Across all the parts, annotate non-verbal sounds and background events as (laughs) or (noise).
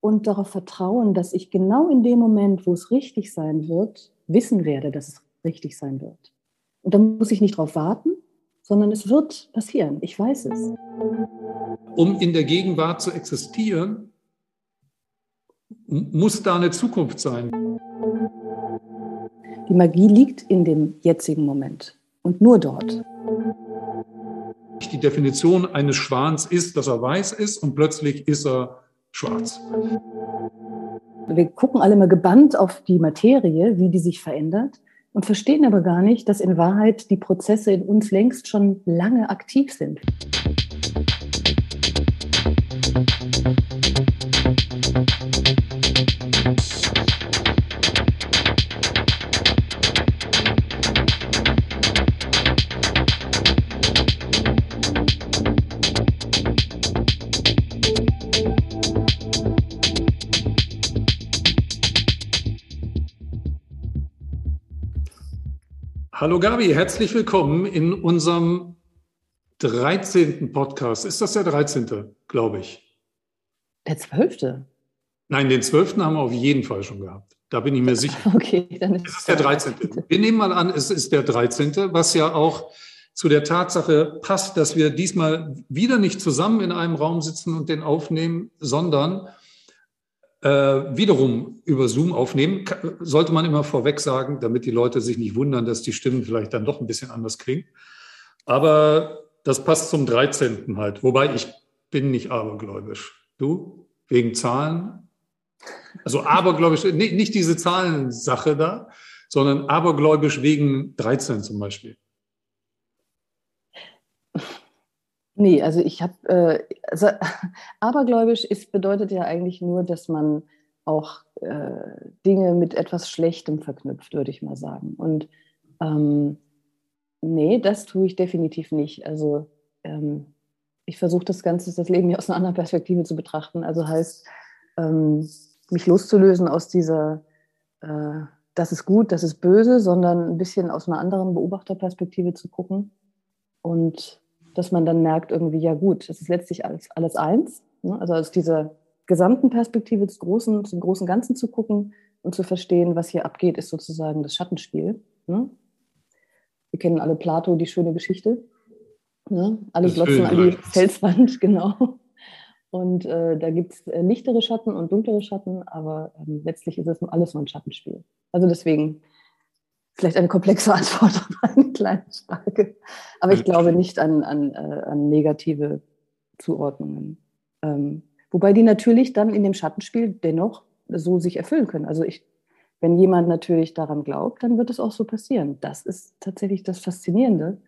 und darauf vertrauen, dass ich genau in dem Moment, wo es richtig sein wird, wissen werde, dass es richtig sein wird. Und dann muss ich nicht darauf warten, sondern es wird passieren. Ich weiß es. Um in der Gegenwart zu existieren, muss da eine Zukunft sein. Die Magie liegt in dem jetzigen Moment und nur dort. Die Definition eines Schwans ist, dass er weiß ist und plötzlich ist er schwarz. Wir gucken alle mal gebannt auf die Materie, wie die sich verändert und verstehen aber gar nicht, dass in Wahrheit die Prozesse in uns längst schon lange aktiv sind. Hallo Gabi, herzlich willkommen in unserem 13. Podcast. Ist das der 13., glaube ich? Der 12.? Nein, den 12. haben wir auf jeden Fall schon gehabt. Da bin ich mir sicher. (laughs) Okay, dann ist es ist der 13. Wir nehmen mal an, es ist der 13., was ja auch zu der Tatsache passt, dass wir diesmal wieder nicht zusammen in einem Raum sitzen und den aufnehmen, sondern äh, wiederum über Zoom aufnehmen, sollte man immer vorweg sagen, damit die Leute sich nicht wundern, dass die Stimmen vielleicht dann doch ein bisschen anders klingen. Aber das passt zum 13. halt. Wobei ich bin nicht abergläubisch. Du? Wegen Zahlen? Also abergläubisch, nicht diese Zahlensache da, sondern abergläubisch wegen 13 zum Beispiel. Nee, also ich habe, äh, also (laughs) abergläubisch ist, bedeutet ja eigentlich nur, dass man auch äh, Dinge mit etwas Schlechtem verknüpft, würde ich mal sagen. Und ähm, nee, das tue ich definitiv nicht. Also ähm, ich versuche das Ganze, das Leben hier aus einer anderen Perspektive zu betrachten. Also heißt, ähm, mich loszulösen aus dieser, äh, das ist gut, das ist böse, sondern ein bisschen aus einer anderen Beobachterperspektive zu gucken und dass man dann merkt, irgendwie, ja gut, es ist letztlich alles, alles eins. Ne? Also aus dieser gesamten Perspektive des Großen, zum großen Ganzen zu gucken und zu verstehen, was hier abgeht, ist sozusagen das Schattenspiel. Ne? Wir kennen alle Plato, die schöne Geschichte. Ne? Alle glotzen an die Felswand, (laughs) genau. Und äh, da gibt es äh, lichtere Schatten und dunklere Schatten, aber ähm, letztlich ist es alles nur ein Schattenspiel. Also deswegen vielleicht eine komplexe (laughs) Antwort auf eine kleine Frage. Aber ich glaube nicht an, an, äh, an negative Zuordnungen. Ähm, wobei die natürlich dann in dem Schattenspiel dennoch so sich erfüllen können. Also ich, wenn jemand natürlich daran glaubt, dann wird es auch so passieren. Das ist tatsächlich das Faszinierende,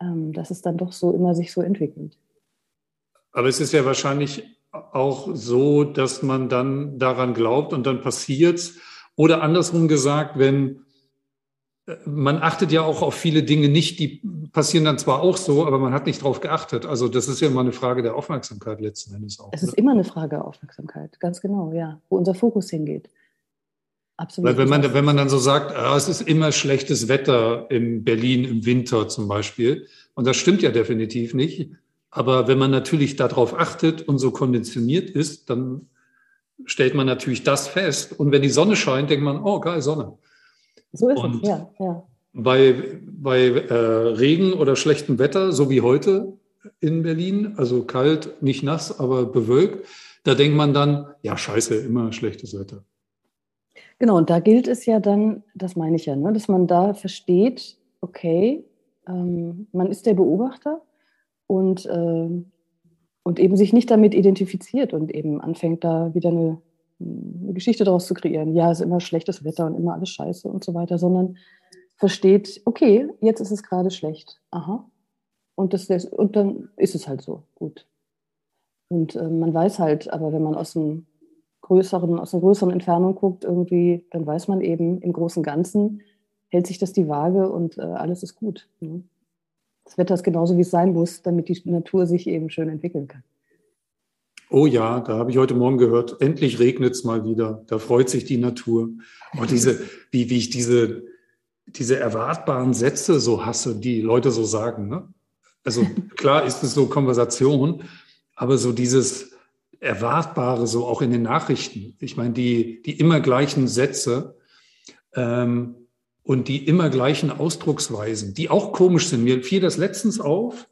ähm, dass es dann doch so immer sich so entwickelt. Aber es ist ja wahrscheinlich auch so, dass man dann daran glaubt und dann passiert es. Oder andersrum gesagt, wenn man achtet ja auch auf viele Dinge nicht, die passieren dann zwar auch so, aber man hat nicht darauf geachtet. Also das ist ja immer eine Frage der Aufmerksamkeit letzten Endes auch. Es ist ne? immer eine Frage der Aufmerksamkeit, ganz genau, ja, wo unser Fokus hingeht. Absolut. Weil wenn man, wenn man dann so sagt, ah, es ist immer schlechtes Wetter in Berlin im Winter zum Beispiel, und das stimmt ja definitiv nicht, aber wenn man natürlich darauf achtet und so konditioniert ist, dann stellt man natürlich das fest. Und wenn die Sonne scheint, denkt man, oh geil, Sonne. So ist und es, ja. ja. Bei, bei äh, Regen oder schlechtem Wetter, so wie heute in Berlin, also kalt, nicht nass, aber bewölkt, da denkt man dann, ja, scheiße, immer schlechtes Wetter. Genau, und da gilt es ja dann, das meine ich ja, ne, dass man da versteht, okay, ähm, man ist der Beobachter und, äh, und eben sich nicht damit identifiziert und eben anfängt da wieder eine eine Geschichte daraus zu kreieren. Ja, es ist immer schlechtes Wetter und immer alles scheiße und so weiter, sondern versteht, okay, jetzt ist es gerade schlecht. Aha. Und, das, und dann ist es halt so. Gut. Und äh, man weiß halt, aber wenn man aus einem größeren, aus einer größeren Entfernung guckt, irgendwie, dann weiß man eben, im Großen und Ganzen hält sich das die Waage und äh, alles ist gut. Ne? Das Wetter ist genauso, wie es sein muss, damit die Natur sich eben schön entwickeln kann. Oh ja, da habe ich heute Morgen gehört, endlich regnet es mal wieder. Da freut sich die Natur. Und diese, wie, wie ich diese, diese erwartbaren Sätze so hasse, die Leute so sagen. Ne? Also klar ist es so Konversation, aber so dieses, Erwartbare so auch in den Nachrichten. Ich meine, die, die immer gleichen Sätze ähm, und die immer gleichen Ausdrucksweisen, die auch komisch sind. Mir fiel das letztens auf.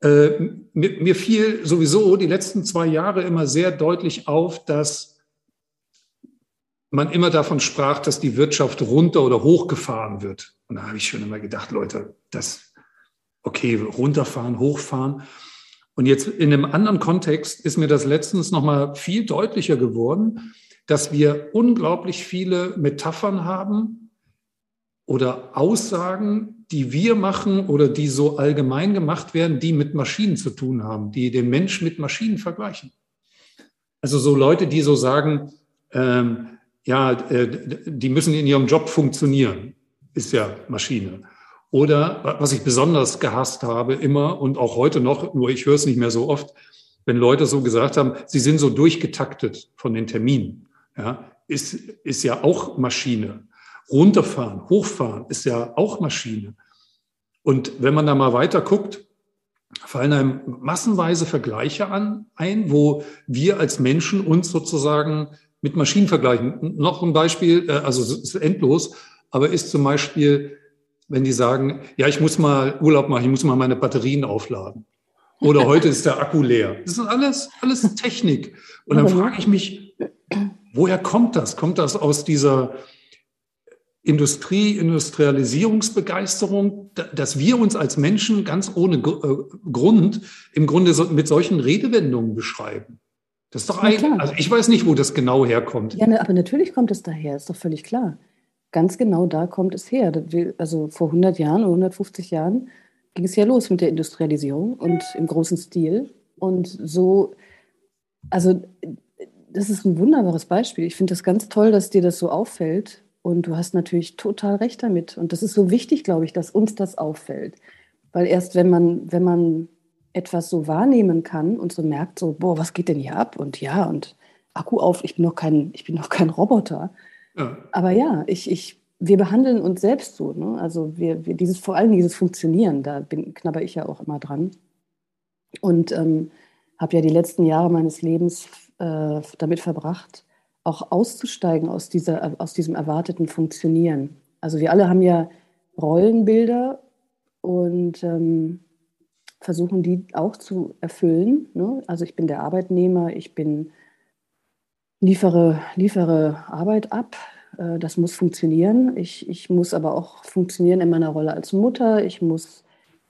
Äh, mir, mir fiel sowieso die letzten zwei Jahre immer sehr deutlich auf, dass man immer davon sprach, dass die Wirtschaft runter oder hochgefahren wird. Und da habe ich schon immer gedacht, Leute, das, okay, runterfahren, hochfahren. Und jetzt in einem anderen Kontext ist mir das letztens nochmal viel deutlicher geworden, dass wir unglaublich viele Metaphern haben oder Aussagen, die wir machen oder die so allgemein gemacht werden, die mit Maschinen zu tun haben, die den Mensch mit Maschinen vergleichen. Also so Leute, die so sagen, ähm, ja, äh, die müssen in ihrem Job funktionieren, ist ja Maschine. Oder was ich besonders gehasst habe, immer und auch heute noch, nur ich höre es nicht mehr so oft, wenn Leute so gesagt haben, sie sind so durchgetaktet von den Terminen. Ja, ist, ist ja auch Maschine. Runterfahren, hochfahren ist ja auch Maschine. Und wenn man da mal weiter guckt, fallen einem massenweise Vergleiche an, ein, wo wir als Menschen uns sozusagen mit Maschinen vergleichen. Noch ein Beispiel, äh, also es ist endlos, aber ist zum Beispiel wenn die sagen, ja, ich muss mal Urlaub machen, ich muss mal meine Batterien aufladen. Oder heute ist der Akku leer. Das ist alles, alles Technik. Und dann frage ich mich, woher kommt das? Kommt das aus dieser Industrie, Industrialisierungsbegeisterung, dass wir uns als Menschen ganz ohne äh, Grund im Grunde mit solchen Redewendungen beschreiben? Das ist doch eigentlich, also ich weiß nicht, wo das genau herkommt. Ja, ne, aber natürlich kommt es daher, ist doch völlig klar ganz genau da kommt es her. Also vor 100 Jahren oder 150 Jahren ging es ja los mit der Industrialisierung und im großen Stil. Und so, also das ist ein wunderbares Beispiel. Ich finde das ganz toll, dass dir das so auffällt. Und du hast natürlich total recht damit. Und das ist so wichtig, glaube ich, dass uns das auffällt. Weil erst wenn man, wenn man etwas so wahrnehmen kann und so merkt, so, boah, was geht denn hier ab? Und ja, und Akku auf, ich bin noch kein, ich bin noch kein Roboter. Aber ja, ich, ich, wir behandeln uns selbst so. Ne? Also wir, wir, dieses, vor allem dieses Funktionieren, da bin, knabber ich ja auch immer dran. Und ähm, habe ja die letzten Jahre meines Lebens äh, damit verbracht, auch auszusteigen aus, dieser, aus diesem erwarteten Funktionieren. Also wir alle haben ja Rollenbilder und ähm, versuchen die auch zu erfüllen. Ne? Also ich bin der Arbeitnehmer, ich bin liefere, liefere Arbeit ab. Äh, das muss funktionieren. Ich, ich muss aber auch funktionieren in meiner Rolle als Mutter. Ich muss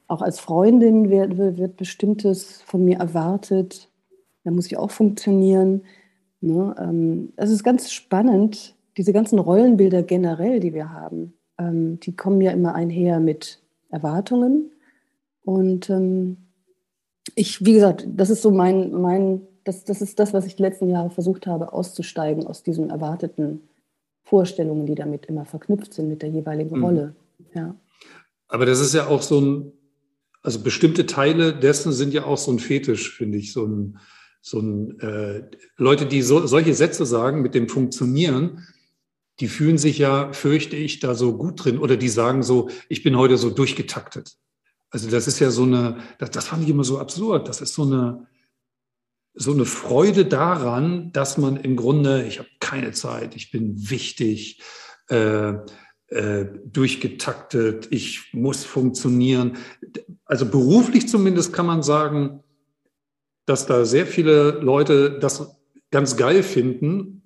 auch als Freundin wird, wird bestimmtes von mir erwartet. Da muss ich auch funktionieren. Ne? Ähm, es ist ganz spannend, diese ganzen Rollenbilder generell, die wir haben, ähm, die kommen ja immer einher mit Erwartungen. Und ähm, ich, wie gesagt, das ist so mein, mein das, das ist das, was ich die letzten Jahre versucht habe, auszusteigen aus diesen erwarteten Vorstellungen, die damit immer verknüpft sind mit der jeweiligen mhm. Rolle. Ja. Aber das ist ja auch so ein, also bestimmte Teile dessen sind ja auch so ein Fetisch, finde ich, so ein, so ein äh, Leute, die so, solche Sätze sagen mit dem Funktionieren, die fühlen sich ja, fürchte ich, da so gut drin oder die sagen so, ich bin heute so durchgetaktet. Also das ist ja so eine, das, das fand ich immer so absurd. Das ist so eine, so eine Freude daran, dass man im Grunde, ich habe keine Zeit, ich bin wichtig, äh, äh, durchgetaktet, ich muss funktionieren. Also beruflich zumindest kann man sagen, dass da sehr viele Leute das ganz geil finden,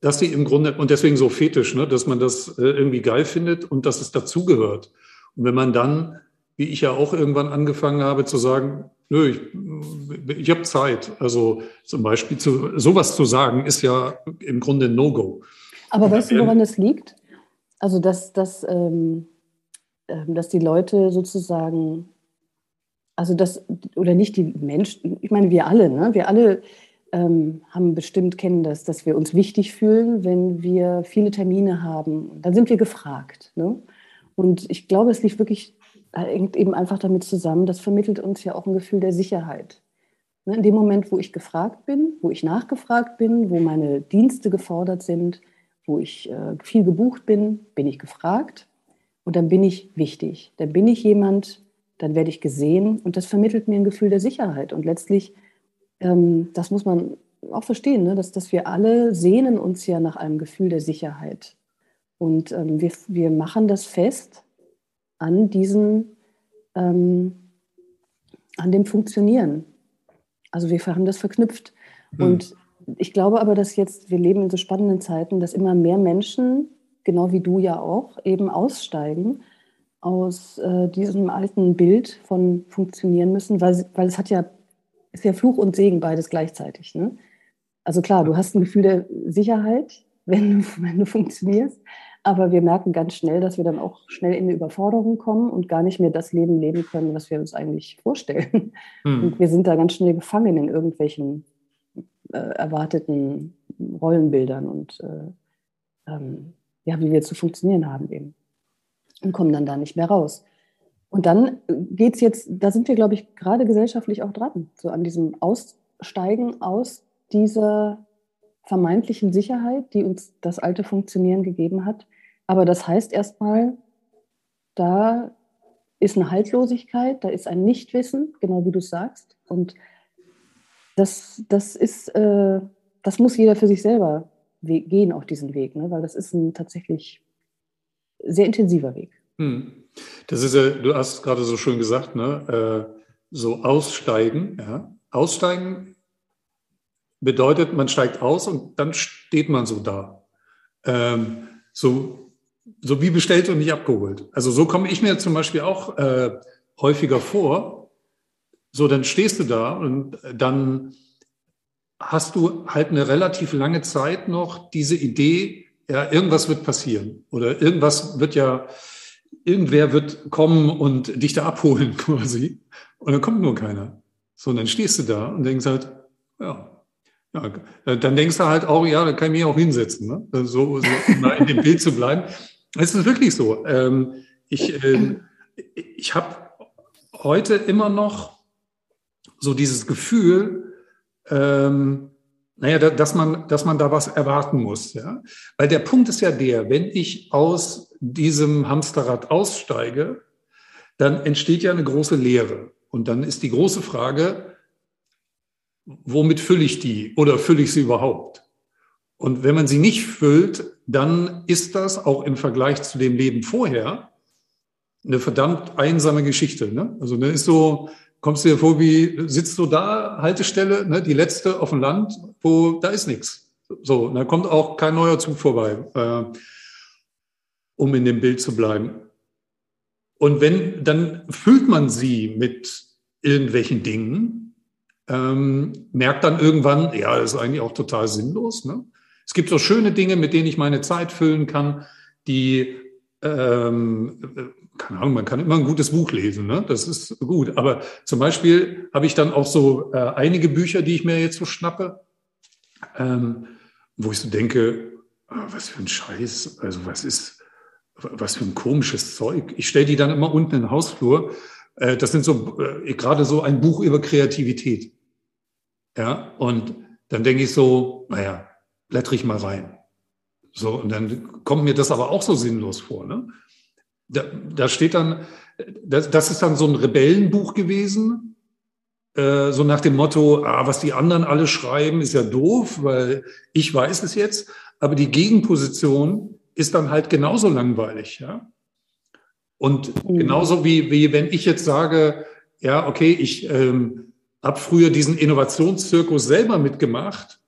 dass sie im Grunde, und deswegen so fetisch, ne, dass man das äh, irgendwie geil findet und dass es dazugehört. Und wenn man dann, wie ich ja auch irgendwann angefangen habe zu sagen, nö, ich, ich habe Zeit. Also zum Beispiel zu, sowas zu sagen, ist ja im Grunde ein No-Go. Aber weißt du, woran das liegt? Also, dass, dass, ähm, ähm, dass die Leute sozusagen, also das, oder nicht die Menschen, ich meine, wir alle, ne? wir alle ähm, haben bestimmt, kennen das, dass wir uns wichtig fühlen, wenn wir viele Termine haben. Dann sind wir gefragt. Ne? Und ich glaube, es liegt wirklich hängt eben einfach damit zusammen, das vermittelt uns ja auch ein Gefühl der Sicherheit. Ne, in dem Moment, wo ich gefragt bin, wo ich nachgefragt bin, wo meine Dienste gefordert sind, wo ich äh, viel gebucht bin, bin ich gefragt und dann bin ich wichtig. Dann bin ich jemand, dann werde ich gesehen und das vermittelt mir ein Gefühl der Sicherheit. Und letztlich ähm, das muss man auch verstehen, ne? dass, dass wir alle sehnen uns ja nach einem Gefühl der Sicherheit. Und ähm, wir, wir machen das fest an diesen, ähm, an dem Funktionieren. Also wir haben das verknüpft. Hm. Und ich glaube aber, dass jetzt, wir leben in so spannenden Zeiten, dass immer mehr Menschen, genau wie du ja auch, eben aussteigen aus äh, diesem alten Bild von funktionieren müssen, weil, weil es hat ja, ist ja Fluch und Segen beides gleichzeitig. Ne? Also klar, du hast ein Gefühl der Sicherheit, (laughs) wenn du, wenn du funktionierst, aber wir merken ganz schnell, dass wir dann auch schnell in eine Überforderung kommen und gar nicht mehr das Leben leben können, was wir uns eigentlich vorstellen. Hm. Und wir sind da ganz schnell gefangen in irgendwelchen äh, erwarteten Rollenbildern und äh, ähm, ja, wie wir zu funktionieren haben eben. Und kommen dann da nicht mehr raus. Und dann geht es jetzt, da sind wir, glaube ich, gerade gesellschaftlich auch dran, so an diesem Aussteigen aus dieser vermeintlichen Sicherheit, die uns das alte Funktionieren gegeben hat, aber das heißt erstmal, da ist eine Haltlosigkeit, da ist ein Nichtwissen, genau wie du sagst. Und das, das ist, äh, das muss jeder für sich selber gehen auf diesen Weg, ne? weil das ist ein tatsächlich sehr intensiver Weg. Hm. Das ist ja, du hast gerade so schön gesagt, ne? Äh, so aussteigen. Ja? Aussteigen bedeutet, man steigt aus und dann steht man so da. Ähm, so so wie bestellt und nicht abgeholt. Also so komme ich mir zum Beispiel auch äh, häufiger vor. So, dann stehst du da und dann hast du halt eine relativ lange Zeit noch diese Idee, ja, irgendwas wird passieren oder irgendwas wird ja, irgendwer wird kommen und dich da abholen (laughs) quasi. Und dann kommt nur keiner. So, und dann stehst du da und denkst halt, ja, ja, dann denkst du halt auch, ja, da kann ich mich auch hinsetzen, ne? so, so um in dem Bild zu bleiben. (laughs) Es ist wirklich so. Ähm, ich ähm, ich habe heute immer noch so dieses Gefühl, ähm, naja, dass man, dass man da was erwarten muss. Ja? Weil der Punkt ist ja der, wenn ich aus diesem Hamsterrad aussteige, dann entsteht ja eine große Leere. Und dann ist die große Frage, womit fülle ich die oder fülle ich sie überhaupt? Und wenn man sie nicht füllt, dann ist das auch im Vergleich zu dem Leben vorher eine verdammt einsame Geschichte. Ne? Also ne, ist so, kommst du dir vor, wie sitzt du da, Haltestelle, ne, die letzte auf dem Land, wo da ist nichts. So, da kommt auch kein neuer Zug vorbei, äh, um in dem Bild zu bleiben. Und wenn, dann füllt man sie mit irgendwelchen Dingen, ähm, merkt dann irgendwann, ja, das ist eigentlich auch total sinnlos. Ne? Es gibt so schöne Dinge, mit denen ich meine Zeit füllen kann, die, ähm, keine Ahnung, man kann immer ein gutes Buch lesen, ne? das ist gut. Aber zum Beispiel habe ich dann auch so äh, einige Bücher, die ich mir jetzt so schnappe, ähm, wo ich so denke, ah, was für ein Scheiß, also was ist, was für ein komisches Zeug. Ich stelle die dann immer unten in den Hausflur. Äh, das sind so äh, gerade so ein Buch über Kreativität. Ja, und dann denke ich so, naja, blättere ich mal rein. So, und dann kommt mir das aber auch so sinnlos vor. Ne? Da, da steht dann, das, das ist dann so ein Rebellenbuch gewesen, äh, so nach dem Motto, ah, was die anderen alle schreiben, ist ja doof, weil ich weiß es jetzt, aber die Gegenposition ist dann halt genauso langweilig. Ja? Und mhm. genauso wie, wie wenn ich jetzt sage, ja, okay, ich ähm, habe früher diesen Innovationszirkus selber mitgemacht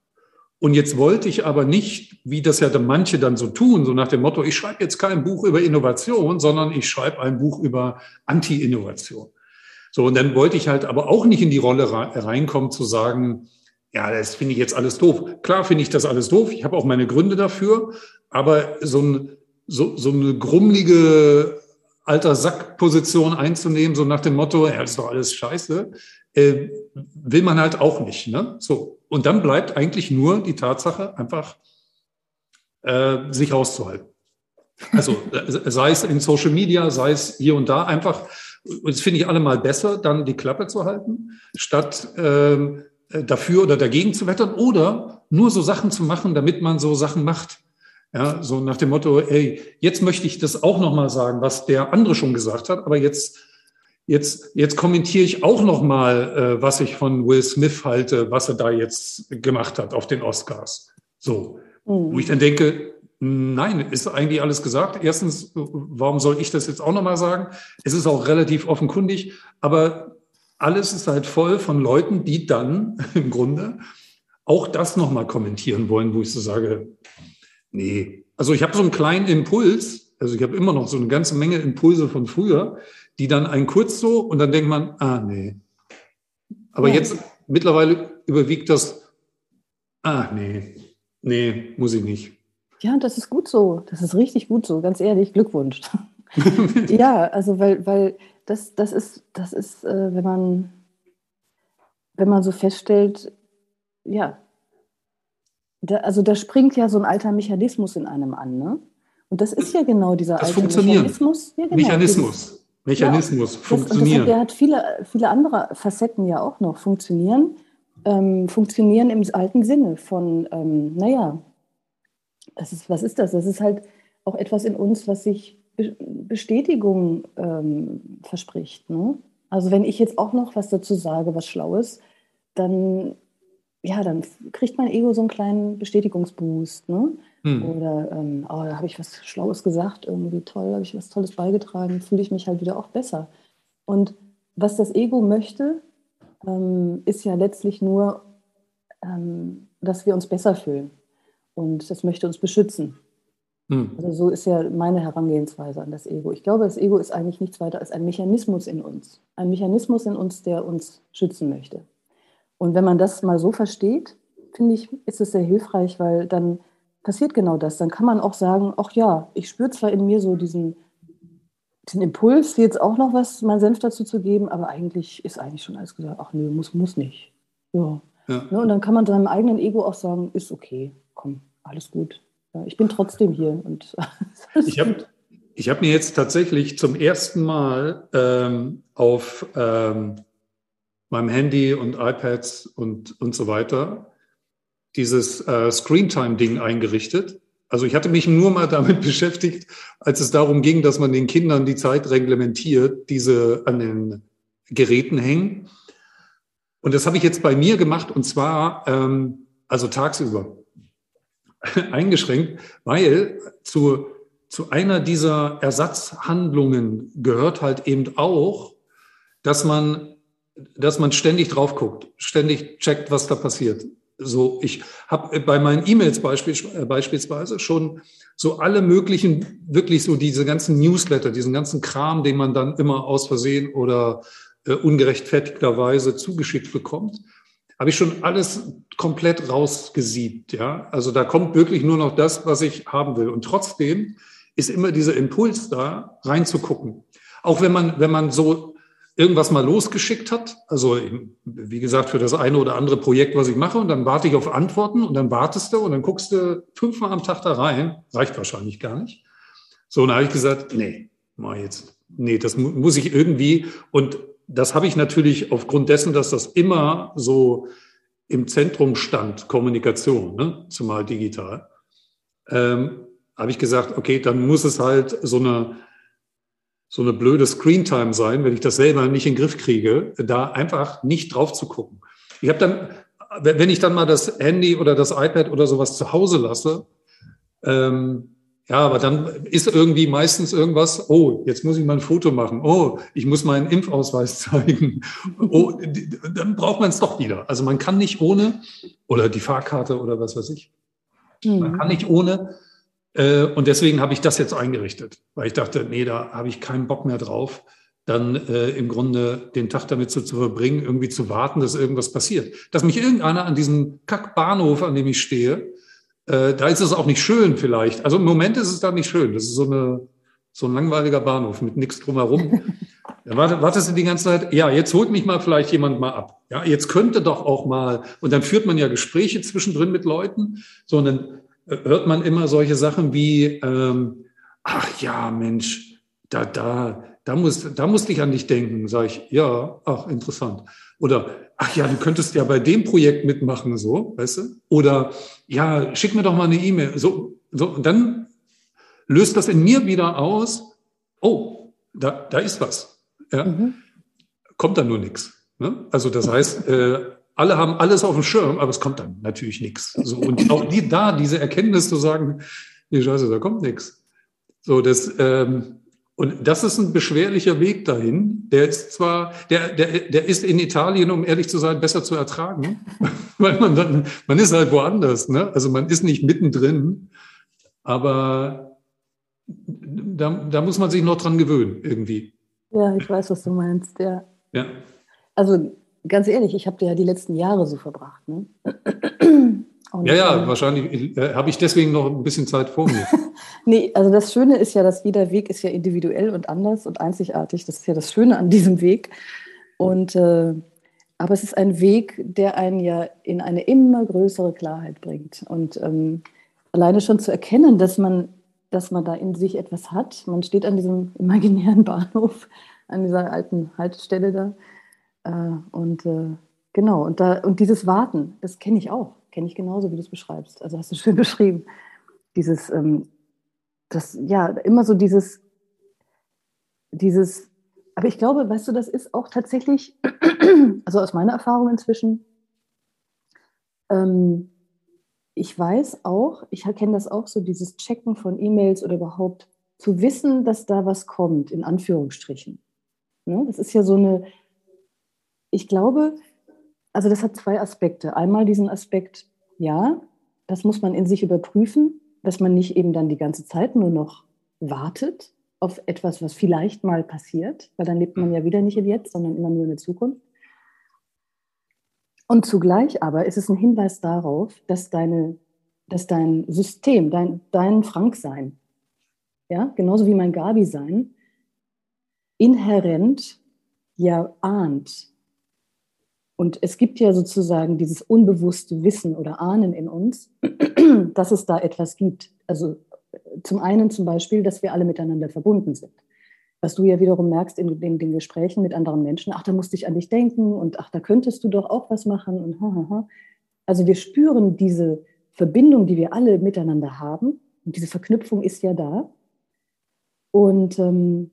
und jetzt wollte ich aber nicht, wie das ja manche dann so tun, so nach dem Motto, ich schreibe jetzt kein Buch über Innovation, sondern ich schreibe ein Buch über Anti-Innovation. So, und dann wollte ich halt aber auch nicht in die Rolle reinkommen zu sagen, ja, das finde ich jetzt alles doof. Klar finde ich das alles doof. Ich habe auch meine Gründe dafür. Aber so, ein, so, so eine grummelige alter Sackposition einzunehmen, so nach dem Motto, ja, das ist doch alles scheiße, äh, will man halt auch nicht. Ne? So. Und dann bleibt eigentlich nur die Tatsache, einfach äh, sich rauszuhalten. Also äh, sei es in Social Media, sei es hier und da, einfach, das finde ich allemal besser, dann die Klappe zu halten, statt ähm, äh, dafür oder dagegen zu wettern oder nur so Sachen zu machen, damit man so Sachen macht. Ja, so nach dem Motto, ey, jetzt möchte ich das auch nochmal sagen, was der andere schon gesagt hat, aber jetzt jetzt, jetzt kommentiere ich auch noch mal, äh, was ich von Will Smith halte, was er da jetzt gemacht hat auf den Oscars. So, mhm. wo ich dann denke, nein, ist eigentlich alles gesagt. Erstens, warum soll ich das jetzt auch noch mal sagen? Es ist auch relativ offenkundig, aber alles ist halt voll von Leuten, die dann (laughs) im Grunde auch das noch mal kommentieren wollen, wo ich so sage, nee. Also ich habe so einen kleinen Impuls, also ich habe immer noch so eine ganze Menge Impulse von früher, die dann einen kurz so und dann denkt man, ah, nee. Aber ja. jetzt mittlerweile überwiegt das, ah, nee, nee, muss ich nicht. Ja, das ist gut so. Das ist richtig gut so, ganz ehrlich. Glückwunsch. (laughs) ja, also weil, weil das, das ist, das ist, äh, wenn man, wenn man so feststellt, ja, da, also da springt ja so ein alter Mechanismus in einem an, ne? Und das ist ja genau dieser das alte Mechanismus. Ja, genau, Mechanismus. Mechanismus ja, funktionieren. Das, der hat viele, viele andere Facetten ja auch noch. Funktionieren, ähm, funktionieren im alten Sinne von, ähm, naja, das ist, was ist das? Das ist halt auch etwas in uns, was sich Bestätigung ähm, verspricht. Ne? Also wenn ich jetzt auch noch was dazu sage, was Schlaues, dann ja, dann kriegt mein Ego so einen kleinen Bestätigungsboost. Ne? Hm. Oder ähm, oh, da habe ich was Schlaues gesagt, irgendwie toll, habe ich was Tolles beigetragen, fühle ich mich halt wieder auch besser. Und was das Ego möchte, ähm, ist ja letztlich nur, ähm, dass wir uns besser fühlen. Und das möchte uns beschützen. Hm. Also so ist ja meine Herangehensweise an das Ego. Ich glaube, das Ego ist eigentlich nichts weiter als ein Mechanismus in uns. Ein Mechanismus in uns, der uns schützen möchte. Und wenn man das mal so versteht, finde ich, ist es sehr hilfreich, weil dann passiert genau das. Dann kann man auch sagen, ach ja, ich spüre zwar in mir so diesen, diesen Impuls, jetzt auch noch was, mein Senf dazu zu geben, aber eigentlich ist eigentlich schon alles gesagt, ach nö, muss, muss nicht. Ja. ja. Ne, und dann kann man seinem eigenen Ego auch sagen, ist okay, komm, alles gut. Ja, ich bin trotzdem hier. Und (laughs) ich habe ich hab mir jetzt tatsächlich zum ersten Mal ähm, auf ähm, meinem Handy und iPads und, und so weiter dieses äh, Screentime-Ding eingerichtet. Also ich hatte mich nur mal damit (laughs) beschäftigt, als es darum ging, dass man den Kindern die Zeit reglementiert, diese an den Geräten hängen. Und das habe ich jetzt bei mir gemacht und zwar ähm, also tagsüber (laughs) eingeschränkt, weil zu, zu einer dieser Ersatzhandlungen gehört halt eben auch, dass man dass man ständig drauf guckt, ständig checkt, was da passiert. So, ich habe bei meinen E-Mails äh, beispielsweise schon so alle möglichen, wirklich so diese ganzen Newsletter, diesen ganzen Kram, den man dann immer aus Versehen oder äh, ungerechtfertigterweise zugeschickt bekommt, habe ich schon alles komplett rausgesiebt. Ja, also da kommt wirklich nur noch das, was ich haben will. Und trotzdem ist immer dieser Impuls da, reinzugucken. Auch wenn man, wenn man so irgendwas mal losgeschickt hat. Also wie gesagt, für das eine oder andere Projekt, was ich mache. Und dann warte ich auf Antworten und dann wartest du und dann guckst du fünfmal am Tag da rein. Reicht wahrscheinlich gar nicht. So, und dann habe ich gesagt, nee, mal jetzt. Nee, das muss ich irgendwie. Und das habe ich natürlich aufgrund dessen, dass das immer so im Zentrum stand, Kommunikation, ne? zumal digital, ähm, habe ich gesagt, okay, dann muss es halt so eine so eine blöde Screentime sein, wenn ich das selber nicht in den Griff kriege, da einfach nicht drauf zu gucken. Ich habe dann, wenn ich dann mal das Handy oder das iPad oder sowas zu Hause lasse, ähm, ja, aber dann ist irgendwie meistens irgendwas, oh, jetzt muss ich mal ein Foto machen, oh, ich muss meinen Impfausweis (laughs) zeigen, oh, dann braucht man es doch wieder. Also man kann nicht ohne, oder die Fahrkarte oder was weiß ich, man mhm. kann nicht ohne und deswegen habe ich das jetzt eingerichtet, weil ich dachte, nee, da habe ich keinen Bock mehr drauf, dann äh, im Grunde den Tag damit so zu verbringen, irgendwie zu warten, dass irgendwas passiert. Dass mich irgendeiner an diesem Kackbahnhof, an dem ich stehe, äh, da ist es auch nicht schön vielleicht. Also im Moment ist es da nicht schön. Das ist so, eine, so ein langweiliger Bahnhof mit nichts drumherum. Da (laughs) warte, wartest du die ganze Zeit, ja, jetzt holt mich mal vielleicht jemand mal ab. Ja, jetzt könnte doch auch mal, und dann führt man ja Gespräche zwischendrin mit Leuten, sondern hört man immer solche Sachen wie, ähm, ach ja, Mensch, da, da, da, muss, da musste ich an dich denken. Sag ich, ja, ach, interessant. Oder, ach ja, du könntest ja bei dem Projekt mitmachen, so, weißt du? Oder, ja, schick mir doch mal eine E-Mail. So, so, und dann löst das in mir wieder aus, oh, da, da ist was. Ja? Mhm. kommt dann nur nichts. Ne? Also das heißt, äh, alle haben alles auf dem Schirm, aber es kommt dann natürlich nichts. So, und auch die da, diese Erkenntnis zu sagen, nee, scheiße, da kommt nichts. So, das, ähm, und das ist ein beschwerlicher Weg dahin. Der ist zwar, der, der, der ist in Italien, um ehrlich zu sein, besser zu ertragen, (laughs) weil man dann, man ist halt woanders, ne? Also man ist nicht mittendrin, aber da, da muss man sich noch dran gewöhnen, irgendwie. Ja, ich weiß, was du meinst, ja. Ja. Also ganz ehrlich, ich habe ja die letzten Jahre so verbracht. Ne? Und, ja, ja, ähm, wahrscheinlich äh, habe ich deswegen noch ein bisschen Zeit vor mir. (laughs) nee, also das Schöne ist ja, dass jeder Weg ist ja individuell und anders und einzigartig. Das ist ja das Schöne an diesem Weg. Und äh, aber es ist ein Weg, der einen ja in eine immer größere Klarheit bringt. Und ähm, alleine schon zu erkennen, dass man, dass man da in sich etwas hat. Man steht an diesem imaginären (laughs) Bahnhof, an dieser alten Haltestelle da äh, und äh, genau, und, da, und dieses Warten, das kenne ich auch, kenne ich genauso, wie du es beschreibst. Also hast du (laughs) schön beschrieben. Dieses, ähm, das, ja, immer so dieses, dieses, aber ich glaube, weißt du, das ist auch tatsächlich, (clears throat) also aus meiner Erfahrung inzwischen, ähm, ich weiß auch, ich kenne das auch so, dieses Checken von E-Mails oder überhaupt zu wissen, dass da was kommt, in Anführungsstrichen. Ne? Das ist ja so eine, ich glaube, also das hat zwei Aspekte. Einmal diesen Aspekt, ja, das muss man in sich überprüfen, dass man nicht eben dann die ganze Zeit nur noch wartet auf etwas, was vielleicht mal passiert, weil dann lebt man ja wieder nicht im Jetzt, sondern immer nur in der Zukunft. Und zugleich aber ist es ein Hinweis darauf, dass, deine, dass dein System, dein, dein Frank-Sein, ja, genauso wie mein Gabi-Sein, inhärent ja ahnt, und es gibt ja sozusagen dieses unbewusste Wissen oder Ahnen in uns, (clears throat) dass es da etwas gibt. Also zum einen zum Beispiel, dass wir alle miteinander verbunden sind. Was du ja wiederum merkst in, in den Gesprächen mit anderen Menschen, ach, da musste ich an dich denken und ach, da könntest du doch auch was machen und ha, ha, ha. Also wir spüren diese Verbindung, die wir alle miteinander haben. Und diese Verknüpfung ist ja da. Und ähm,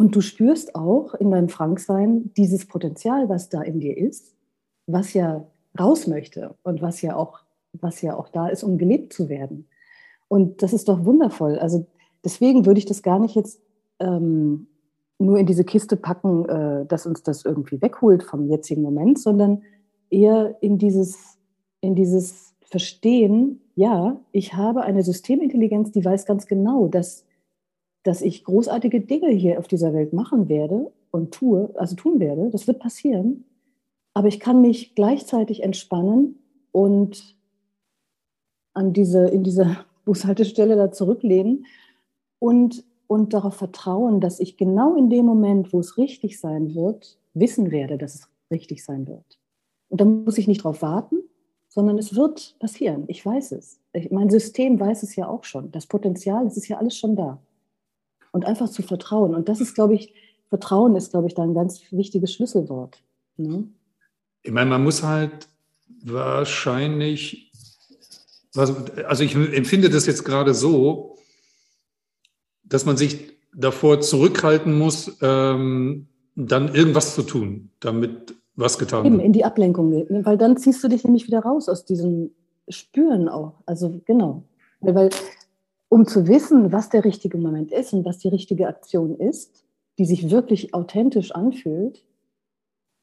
und du spürst auch in deinem Franksein dieses Potenzial, was da in dir ist, was ja raus möchte und was ja auch, was ja auch da ist, um gelebt zu werden. Und das ist doch wundervoll. Also deswegen würde ich das gar nicht jetzt ähm, nur in diese Kiste packen, äh, dass uns das irgendwie wegholt vom jetzigen Moment, sondern eher in dieses, in dieses Verstehen, ja, ich habe eine Systemintelligenz, die weiß ganz genau, dass dass ich großartige Dinge hier auf dieser Welt machen werde und tue, also tun werde. Das wird passieren. Aber ich kann mich gleichzeitig entspannen und an diese, in diese (laughs) Bushaltestelle da zurücklehnen und, und darauf vertrauen, dass ich genau in dem Moment, wo es richtig sein wird, wissen werde, dass es richtig sein wird. Und dann muss ich nicht darauf warten, sondern es wird passieren. Ich weiß es. Ich, mein System weiß es ja auch schon. Das Potenzial, es ist ja alles schon da und einfach zu vertrauen. Und das ist, glaube ich, Vertrauen ist, glaube ich, da ein ganz wichtiges Schlüsselwort. Ne? Ich meine, man muss halt wahrscheinlich, also ich empfinde das jetzt gerade so, dass man sich davor zurückhalten muss, ähm, dann irgendwas zu tun, damit was getan Eben, wird. in die Ablenkung geht, ne? weil dann ziehst du dich nämlich wieder raus aus diesem Spüren auch. Also genau. Weil um zu wissen, was der richtige Moment ist und was die richtige Aktion ist, die sich wirklich authentisch anfühlt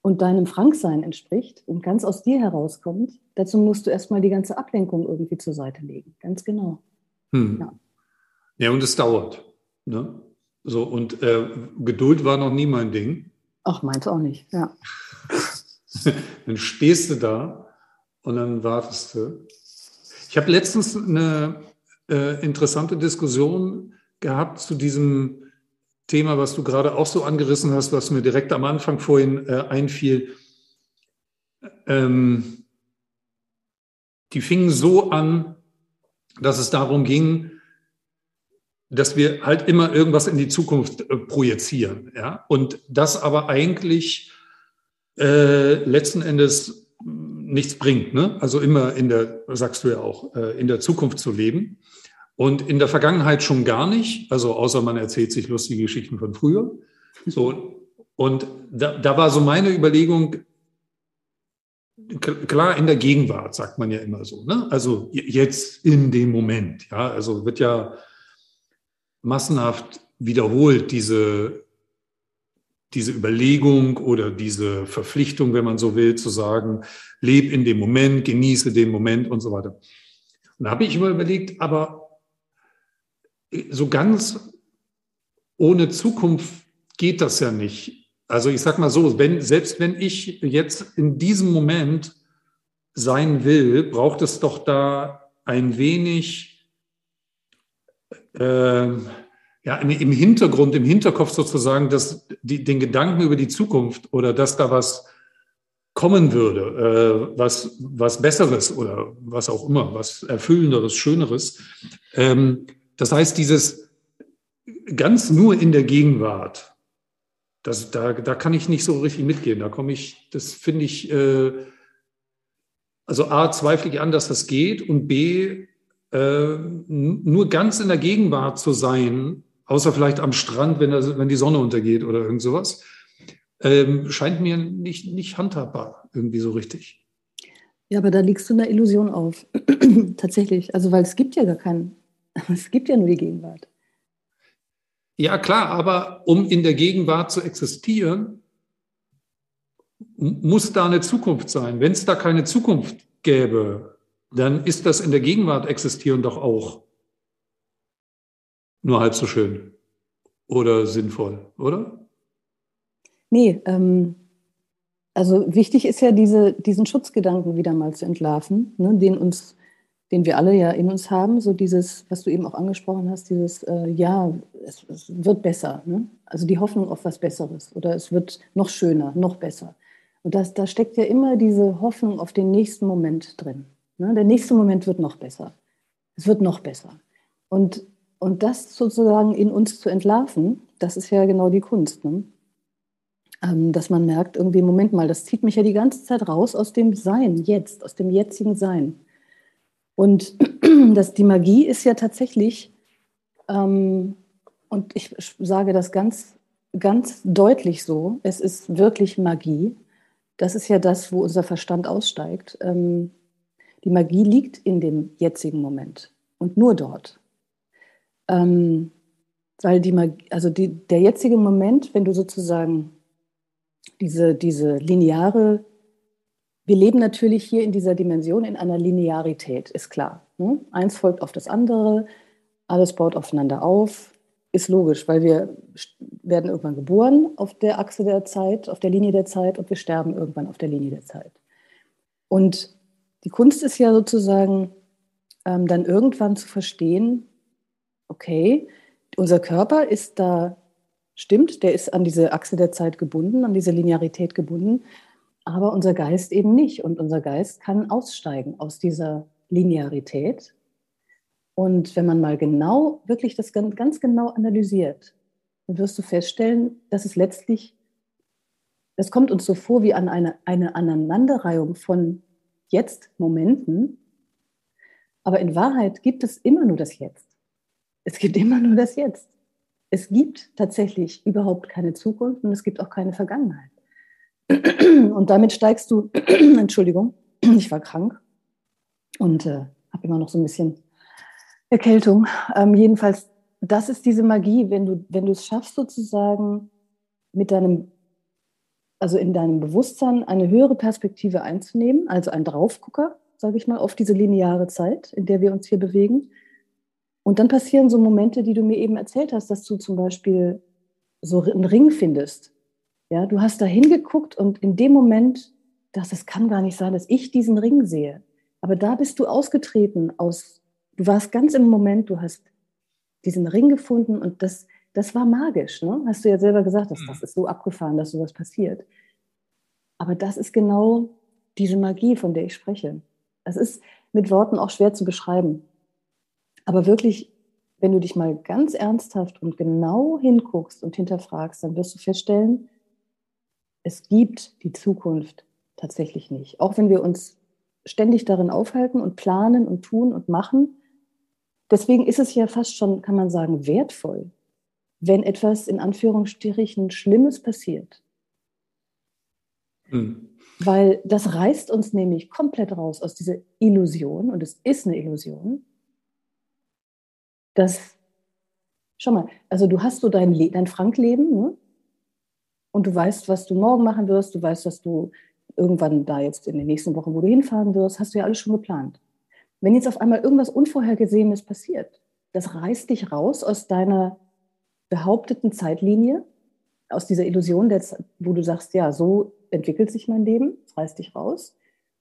und deinem Franksein entspricht und ganz aus dir herauskommt, dazu musst du erstmal die ganze Ablenkung irgendwie zur Seite legen. Ganz genau. Hm. Ja. ja, und es dauert. Ne? So, und äh, Geduld war noch nie mein Ding. Ach, meins auch nicht, ja. (laughs) dann stehst du da und dann wartest du. Ich habe letztens eine, äh, interessante Diskussion gehabt zu diesem Thema, was du gerade auch so angerissen hast, was mir direkt am Anfang vorhin äh, einfiel. Ähm, die fingen so an, dass es darum ging, dass wir halt immer irgendwas in die Zukunft äh, projizieren. Ja? Und das aber eigentlich äh, letzten Endes nichts bringt. Ne? Also immer in der, sagst du ja auch, äh, in der Zukunft zu leben. Und in der Vergangenheit schon gar nicht, also außer man erzählt sich lustige Geschichten von früher. So, Und da, da war so meine Überlegung, klar in der Gegenwart, sagt man ja immer so. Ne? Also jetzt in dem Moment. Ja, also wird ja massenhaft wiederholt diese, diese Überlegung oder diese Verpflichtung, wenn man so will, zu sagen, leb in dem Moment, genieße den Moment und so weiter. Und da habe ich immer überlegt, aber so ganz ohne Zukunft geht das ja nicht. Also ich sage mal so, wenn, selbst wenn ich jetzt in diesem Moment sein will, braucht es doch da ein wenig äh, ja, im Hintergrund, im Hinterkopf sozusagen, dass die, den Gedanken über die Zukunft oder dass da was kommen würde, äh, was, was Besseres oder was auch immer, was Erfüllenderes, Schöneres. Ähm, das heißt, dieses ganz nur in der Gegenwart, das, da, da kann ich nicht so richtig mitgehen. Da komme ich, das finde ich, äh, also A, zweifle ich an, dass das geht und B, äh, nur ganz in der Gegenwart zu sein, außer vielleicht am Strand, wenn, das, wenn die Sonne untergeht oder irgend sowas, ähm, scheint mir nicht, nicht handhabbar irgendwie so richtig. Ja, aber da liegst du in der Illusion auf. (clears throat) Tatsächlich. Also, weil es gibt ja gar keinen, es gibt ja nur die Gegenwart. Ja, klar, aber um in der Gegenwart zu existieren, muss da eine Zukunft sein. Wenn es da keine Zukunft gäbe, dann ist das in der Gegenwart existieren doch auch nur halb so schön oder sinnvoll, oder? Nee, ähm, also wichtig ist ja diese, diesen Schutzgedanken wieder mal zu entlarven, ne, den uns den wir alle ja in uns haben, so dieses, was du eben auch angesprochen hast, dieses, äh, ja, es, es, wird besser. Ne? Also die Hoffnung auf was Besseres oder es wird noch schöner, noch besser. Und das, da steckt ja immer diese Hoffnung auf den nächsten Moment drin. Ne? Der nächste Moment wird noch besser. Es wird noch besser. Und, und das sozusagen in uns zu entlarven, das ist ja genau die Kunst. Ne? Ähm, dass man merkt, irgendwie, Moment mal, das zieht mich ja die ganze Zeit raus aus dem Sein, jetzt, aus dem jetzigen Sein. Und (clears throat) das, die Magie ist ja tatsächlich, ähm, und ich sage das ganz, ganz deutlich so, es ist wirklich Magie. Das ist ja das, wo unser Verstand aussteigt. Ähm, die Magie liegt in dem jetzigen Moment und nur dort. Ähm, weil die Magie, also die, der jetzige Moment, wenn du sozusagen diese, diese lineare wir leben natürlich hier in dieser Dimension in einer Linearität, ist klar. Ne? Eins folgt auf das andere, alles baut aufeinander auf, ist logisch, weil wir werden irgendwann geboren auf der Achse der Zeit, auf der Linie der Zeit und wir sterben irgendwann auf der Linie der Zeit. Und die Kunst ist ja sozusagen ähm, dann irgendwann zu verstehen, okay, unser Körper ist da, stimmt, der ist an diese Achse der Zeit gebunden, an diese Linearität gebunden, aber unser Geist eben nicht. Und unser Geist kann aussteigen aus dieser Linearität. Und wenn man mal genau, wirklich das ganz, genau analysiert, dann wirst du feststellen, dass es letztlich, es kommt uns so vor wie an eine, eine Aneinanderreihung von Jetzt-Momenten, aber in Wahrheit gibt es immer nur das Jetzt. Es gibt immer nur das Jetzt. Es gibt tatsächlich überhaupt keine Zukunft und es gibt auch keine Vergangenheit. Und damit steigst du, (clears throat) Entschuldigung, (clears throat) ich war krank und äh, habe immer noch so ein bisschen Erkältung. Ähm, jedenfalls, das ist diese Magie, wenn du, wenn du es schaffst, sozusagen mit deinem, also in deinem Bewusstsein eine höhere Perspektive einzunehmen, also ein Draufgucker, sage ich mal, auf diese lineare Zeit, in der wir uns hier bewegen. Und dann passieren so Momente, die du mir eben erzählt hast, dass du zum Beispiel so einen Ring findest, ja, du hast da hingeguckt und in dem Moment dachte, es kann gar nicht sein, dass ich diesen Ring sehe. Aber da bist du ausgetreten aus, du warst ganz im Moment, du hast diesen Ring gefunden und das, das war magisch. Ne? Hast du ja selber gesagt, dass, das mhm. ist so abgefahren, dass sowas passiert. Aber das ist genau diese Magie, von der ich spreche. Das ist mit Worten auch schwer zu beschreiben. Aber wirklich, wenn du dich mal ganz ernsthaft und genau hinguckst und hinterfragst, dann wirst du feststellen, es gibt die Zukunft tatsächlich nicht. Auch wenn wir uns ständig darin aufhalten und planen und tun und machen. Deswegen ist es ja fast schon, kann man sagen, wertvoll, wenn etwas in Anführungsstrichen Schlimmes passiert. Mhm. Weil das reißt uns nämlich komplett raus aus dieser Illusion, und es ist eine Illusion, dass, schau mal, also du hast so dein, Le dein Frank-Leben, ne? Und du weißt, was du morgen machen wirst, du weißt, dass du irgendwann da jetzt in den nächsten Wochen, wo du hinfahren wirst, hast du ja alles schon geplant. Wenn jetzt auf einmal irgendwas Unvorhergesehenes passiert, das reißt dich raus aus deiner behaupteten Zeitlinie, aus dieser Illusion, wo du sagst, ja, so entwickelt sich mein Leben, das reißt dich raus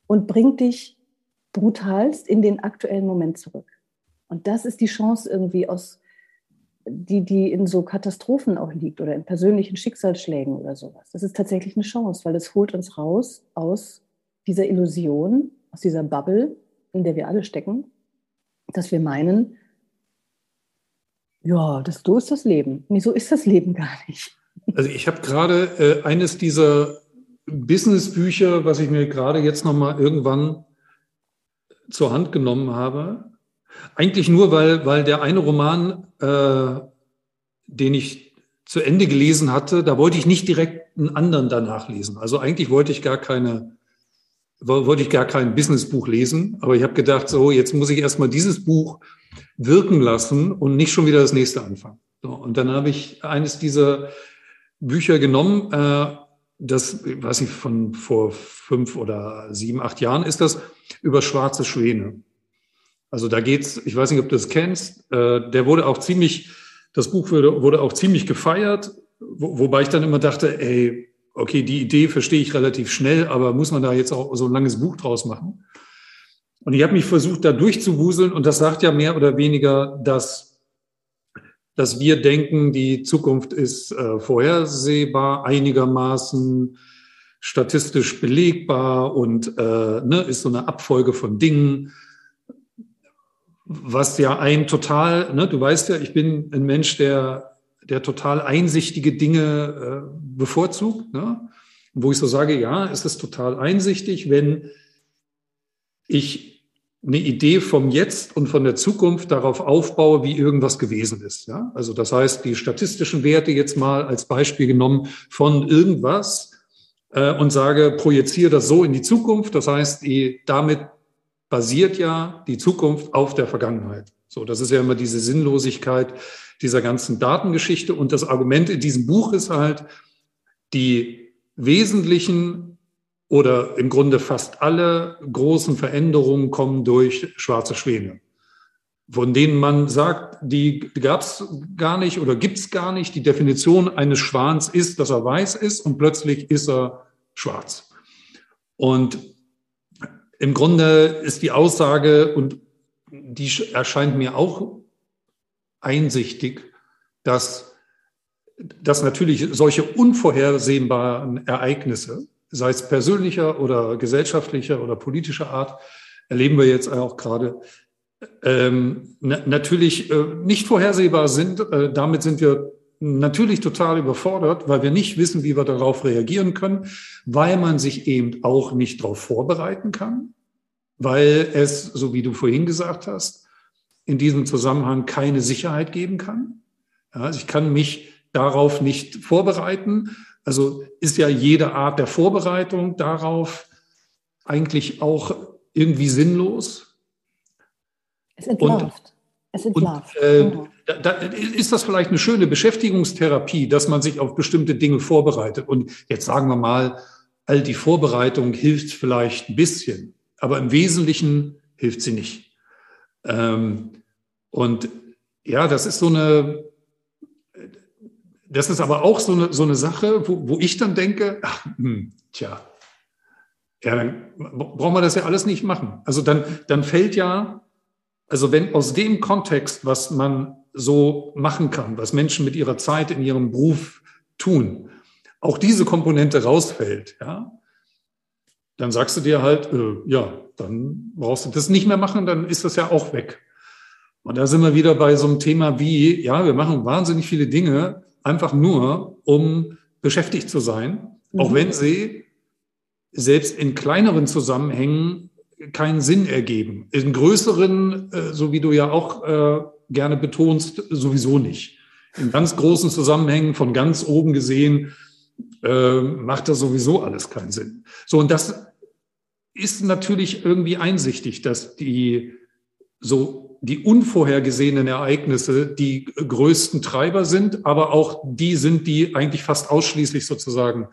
und bringt dich brutalst in den aktuellen Moment zurück. Und das ist die Chance irgendwie aus, die, die in so Katastrophen auch liegt oder in persönlichen Schicksalsschlägen oder sowas. Das ist tatsächlich eine Chance, weil es holt uns raus aus dieser Illusion, aus dieser Bubble, in der wir alle stecken, dass wir meinen, ja, das, so ist das Leben. Nee, so ist das Leben gar nicht. Also ich habe gerade äh, eines dieser Businessbücher, was ich mir gerade jetzt nochmal irgendwann zur Hand genommen habe. Eigentlich nur, weil, weil der eine Roman, äh, den ich zu Ende gelesen hatte, da wollte ich nicht direkt einen anderen danach lesen. Also eigentlich wollte ich gar keine, wollte ich gar kein Businessbuch lesen, aber ich habe gedacht, so, jetzt muss ich erstmal dieses Buch wirken lassen und nicht schon wieder das nächste anfangen. So, und dann habe ich eines dieser Bücher genommen, äh, das, weiß ich, von vor fünf oder sieben, acht Jahren ist das, über schwarze Schwäne. Also da geht's, ich weiß nicht, ob du das kennst, äh, der wurde auch ziemlich, das Buch wurde, wurde auch ziemlich gefeiert, wo, wobei ich dann immer dachte, ey, okay, die Idee verstehe ich relativ schnell, aber muss man da jetzt auch so ein langes Buch draus machen? Und ich habe mich versucht, da durchzuwuseln und das sagt ja mehr oder weniger, dass, dass wir denken, die Zukunft ist äh, vorhersehbar, einigermaßen statistisch belegbar und äh, ne, ist so eine Abfolge von Dingen, was ja ein total, ne, du weißt ja, ich bin ein Mensch, der, der total einsichtige Dinge äh, bevorzugt, ne? wo ich so sage, ja, es ist total einsichtig, wenn ich eine Idee vom Jetzt und von der Zukunft darauf aufbaue, wie irgendwas gewesen ist. Ja? Also das heißt, die statistischen Werte jetzt mal als Beispiel genommen von irgendwas äh, und sage, projiziere das so in die Zukunft. Das heißt, damit basiert ja die Zukunft auf der Vergangenheit. So, das ist ja immer diese Sinnlosigkeit dieser ganzen Datengeschichte. Und das Argument in diesem Buch ist halt, die wesentlichen oder im Grunde fast alle großen Veränderungen kommen durch schwarze Schwäne, von denen man sagt, die gab es gar nicht oder gibt es gar nicht. Die Definition eines Schwans ist, dass er weiß ist und plötzlich ist er schwarz. Und im Grunde ist die Aussage, und die erscheint mir auch einsichtig, dass, dass natürlich solche unvorhersehbaren Ereignisse, sei es persönlicher oder gesellschaftlicher oder politischer Art, erleben wir jetzt auch gerade, ähm, na, natürlich äh, nicht vorhersehbar sind. Äh, damit sind wir natürlich total überfordert, weil wir nicht wissen, wie wir darauf reagieren können, weil man sich eben auch nicht darauf vorbereiten kann, weil es, so wie du vorhin gesagt hast, in diesem Zusammenhang keine Sicherheit geben kann. Ja, also ich kann mich darauf nicht vorbereiten also ist ja jede Art der Vorbereitung darauf eigentlich auch irgendwie sinnlos. Es entlarvt. es entlarvt. Und, äh, genau. Da, ist das vielleicht eine schöne Beschäftigungstherapie, dass man sich auf bestimmte Dinge vorbereitet. Und jetzt sagen wir mal, all die Vorbereitung hilft vielleicht ein bisschen, aber im Wesentlichen hilft sie nicht. Ähm, und ja, das ist so eine, das ist aber auch so eine, so eine Sache, wo, wo ich dann denke, ach, hm, tja, ja, dann brauchen wir das ja alles nicht machen. Also dann, dann fällt ja, also wenn aus dem Kontext, was man so machen kann, was Menschen mit ihrer Zeit in ihrem Beruf tun, auch diese Komponente rausfällt, ja, dann sagst du dir halt, äh, ja, dann brauchst du das nicht mehr machen, dann ist das ja auch weg. Und da sind wir wieder bei so einem Thema wie, ja, wir machen wahnsinnig viele Dinge, einfach nur, um beschäftigt zu sein, mhm. auch wenn sie selbst in kleineren Zusammenhängen keinen Sinn ergeben. In größeren, äh, so wie du ja auch äh, gerne betonst, sowieso nicht. In ganz großen Zusammenhängen von ganz oben gesehen äh, macht das sowieso alles keinen Sinn. So, und das ist natürlich irgendwie einsichtig, dass die so die unvorhergesehenen Ereignisse die größten Treiber sind, aber auch die sind, die eigentlich fast ausschließlich sozusagen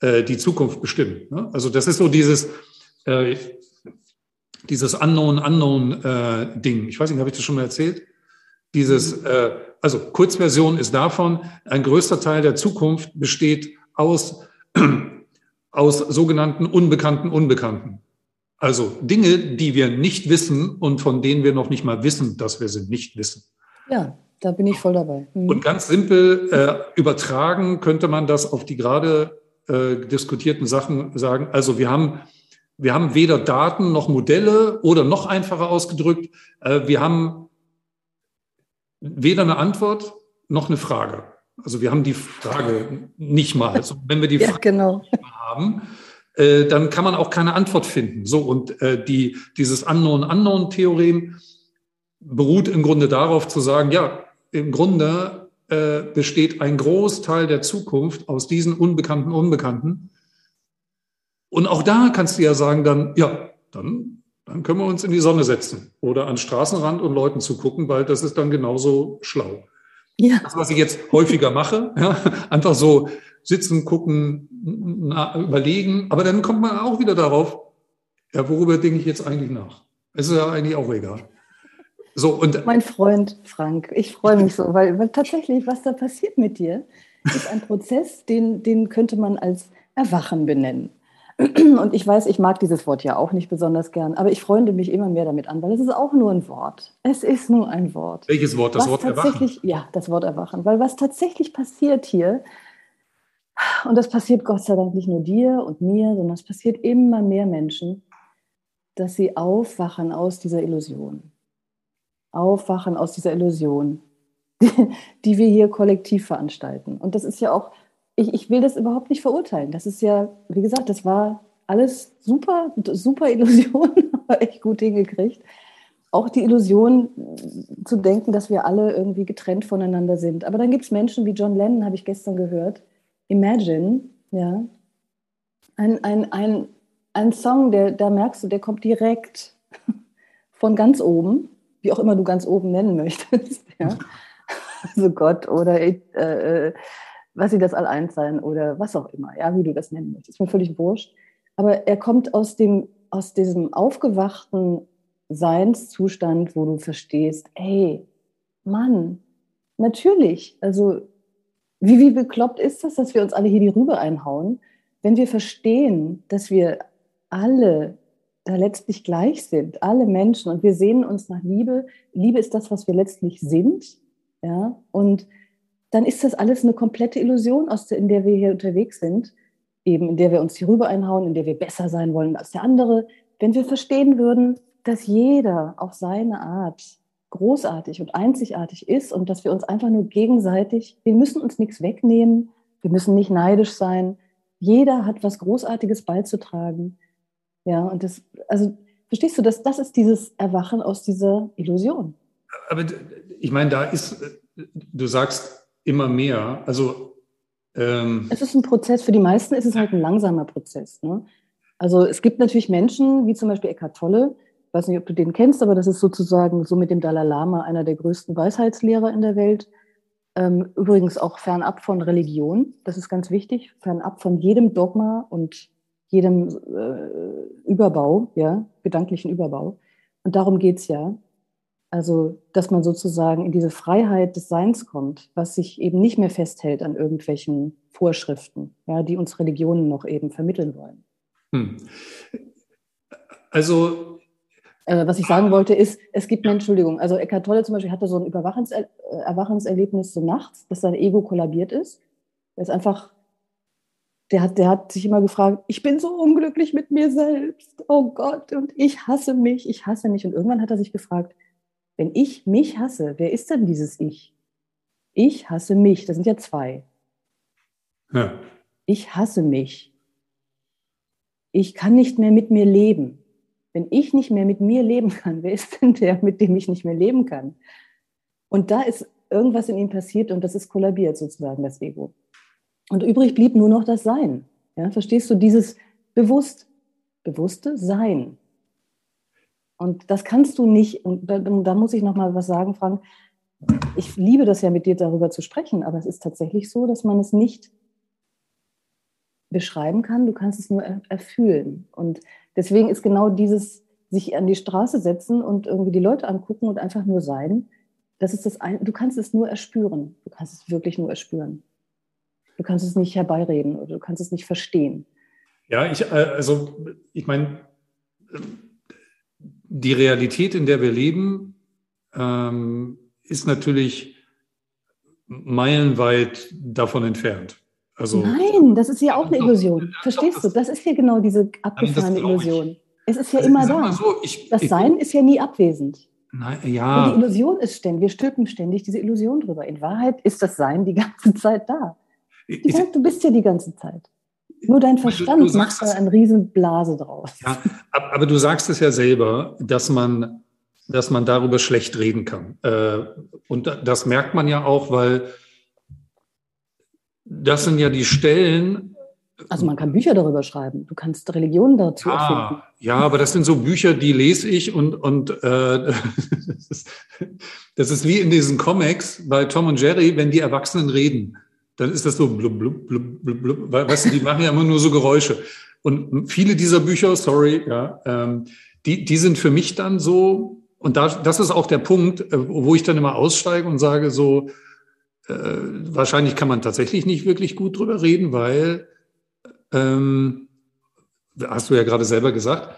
äh, die Zukunft bestimmen. Ne? Also das ist so dieses, äh, dieses Unknown, Unknown äh, Ding. Ich weiß nicht, habe ich das schon mal erzählt? Dieses, äh, also Kurzversion ist davon, ein größter Teil der Zukunft besteht aus, (clears throat) aus sogenannten unbekannten Unbekannten. Also Dinge, die wir nicht wissen und von denen wir noch nicht mal wissen, dass wir sie nicht wissen. Ja, da bin ich voll dabei. Mhm. Und ganz simpel äh, übertragen könnte man das auf die gerade äh, diskutierten Sachen sagen. Also wir haben, wir haben weder Daten noch Modelle oder noch einfacher ausgedrückt, äh, wir haben weder eine Antwort noch eine Frage. Also wir haben die Frage nicht mal. Also wenn wir die (laughs) ja, Frage genau. haben, äh, dann kann man auch keine Antwort finden. So, und äh, die, dieses Unknown-Unknown-Theorem beruht im Grunde darauf zu sagen, ja, im Grunde äh, besteht ein Großteil der Zukunft aus diesen unbekannten Unbekannten. Und auch da kannst du ja sagen, dann, ja, dann, dann können wir uns in die Sonne setzen oder an Straßenrand und Leuten zugucken, weil das ist dann genauso schlau. Ja. Das, was ich jetzt häufiger mache, ja, einfach so sitzen, gucken, na, überlegen. Aber dann kommt man auch wieder darauf, ja, worüber denke ich jetzt eigentlich nach? Es ist ja eigentlich auch egal. So, und mein Freund Frank, ich freue mich so, weil, weil tatsächlich, was da passiert mit dir, ist ein Prozess, den, den könnte man als Erwachen benennen. Und ich weiß, ich mag dieses Wort ja auch nicht besonders gern, aber ich freunde mich immer mehr damit an, weil es ist auch nur ein Wort. Es ist nur ein Wort. Welches Wort? Das was Wort Erwachen? Ja, das Wort Erwachen. Weil was tatsächlich passiert hier, und das passiert Gott sei Dank nicht nur dir und mir, sondern es passiert immer mehr Menschen, dass sie aufwachen aus dieser Illusion. Aufwachen aus dieser Illusion, die, (laughs) die wir hier kollektiv veranstalten. Und das ist ja auch ich, ich will das überhaupt nicht verurteilen. Das ist ja, wie gesagt, das war alles super, super Illusion, (laughs) aber echt gut hingekriegt. Auch die Illusion zu denken, dass wir alle irgendwie getrennt voneinander sind. Aber dann gibt es Menschen wie John Lennon, habe ich gestern gehört. Imagine, ja. Ein, ein, ein, ein Song, der, da merkst du, der kommt direkt (laughs) von ganz oben, wie auch immer du ganz oben nennen möchtest. (laughs) Ja. Also Gott oder äh, äh was sie das All-Eins-Sein oder was auch immer, ja, wie du das nennen möchtest, ist mir völlig wurscht. Aber er kommt aus, dem, aus diesem aufgewachten Seinszustand, wo du verstehst, ey, Mann, natürlich, also wie, wie bekloppt ist das, dass wir uns alle hier die Rübe einhauen, wenn wir verstehen, dass wir alle da letztlich gleich sind, alle Menschen und wir sehen uns nach Liebe. Liebe ist das, was wir letztlich sind, ja, und dann ist das alles eine komplette Illusion, aus der, in der wir hier unterwegs sind, eben in der wir uns hier rüber einhauen, in der wir besser sein wollen als der andere. Wenn wir verstehen würden, dass jeder auf seine Art großartig und einzigartig ist und dass wir uns einfach nur gegenseitig, wir müssen uns nichts wegnehmen, wir müssen nicht neidisch sein. Jeder hat was Großartiges beizutragen. Ja, und das, also verstehst du, das, das ist dieses Erwachen aus dieser Illusion. Aber ich meine, da ist, du sagst, immer mehr. Also ähm es ist ein Prozess. Für die meisten ist es halt ein langsamer Prozess. Ne? Also es gibt natürlich Menschen, wie zum Beispiel Eckhart Tolle. Ich weiß nicht, ob du den kennst, aber das ist sozusagen so mit dem Dalai Lama einer der größten Weisheitslehrer in der Welt. Ähm, übrigens auch fernab von Religion. Das ist ganz wichtig. Fernab von jedem Dogma und jedem äh, Überbau, ja, gedanklichen Überbau. Und darum geht's ja. Also, dass man sozusagen in diese Freiheit des Seins kommt, was sich eben nicht mehr festhält an irgendwelchen Vorschriften, ja, die uns Religionen noch eben vermitteln wollen. Hm. Also, äh, was ich sagen wollte, ist, es gibt eine Entschuldigung. Also Eckhart Tolle zum Beispiel hatte so ein Überwachungser äh, Erwachungserlebnis so nachts, dass sein Ego kollabiert ist. Er ist einfach, der hat, der hat sich immer gefragt, ich bin so unglücklich mit mir selbst. Oh Gott, und ich hasse mich, ich hasse mich. Und irgendwann hat er sich gefragt, wenn ich mich hasse, wer ist denn dieses Ich? Ich hasse mich, das sind ja zwei. Ja. Ich hasse mich. Ich kann nicht mehr mit mir leben. Wenn ich nicht mehr mit mir leben kann, wer ist denn der, mit dem ich nicht mehr leben kann? Und da ist irgendwas in ihm passiert und das ist kollabiert sozusagen, das Ego. Und übrig blieb nur noch das Sein. Ja, verstehst du dieses bewusst, bewusste Sein? Und das kannst du nicht, und da, da muss ich nochmal was sagen, Frank. Ich liebe das ja mit dir darüber zu sprechen, aber es ist tatsächlich so, dass man es nicht beschreiben kann, du kannst es nur erfühlen. Und deswegen ist genau dieses sich an die Straße setzen und irgendwie die Leute angucken und einfach nur sein, das ist das ein, du kannst es nur erspüren. Du kannst es wirklich nur erspüren. Du kannst es nicht herbeireden oder du kannst es nicht verstehen. Ja, ich, äh, also ich meine, die Realität, in der wir leben, ähm, ist natürlich meilenweit davon entfernt. Also, Nein, das ist ja auch eine Illusion. Verstehst du? Das ist ja genau diese abgefahrene Illusion. Es ist ja also, immer da. So, ich, das ich, Sein ist ja nie abwesend. Nein, ja. Und die Illusion ist ständig, wir stülpen ständig diese Illusion drüber. In Wahrheit ist das Sein die ganze Zeit da. Die, du bist ja die ganze Zeit. Nur dein Verstand du, du macht da eine riesen Blase draus. Ja, aber du sagst es ja selber, dass man, dass man darüber schlecht reden kann. Äh, und das merkt man ja auch, weil das sind ja die Stellen. Also man kann Bücher darüber schreiben. Du kannst Religionen dazu ah, erfinden. Ja, aber das sind so Bücher, die lese ich und, und äh, das, (laughs) ist, das ist wie in diesen Comics bei Tom und Jerry, wenn die Erwachsenen reden dann ist das so blub, blub, blub, blub, blub. Weißt du, die machen ja immer nur so Geräusche. Und viele dieser Bücher, sorry, ja, ähm, die, die sind für mich dann so, und da, das ist auch der Punkt, äh, wo ich dann immer aussteige und sage so, äh, wahrscheinlich kann man tatsächlich nicht wirklich gut drüber reden, weil, ähm, hast du ja gerade selber gesagt,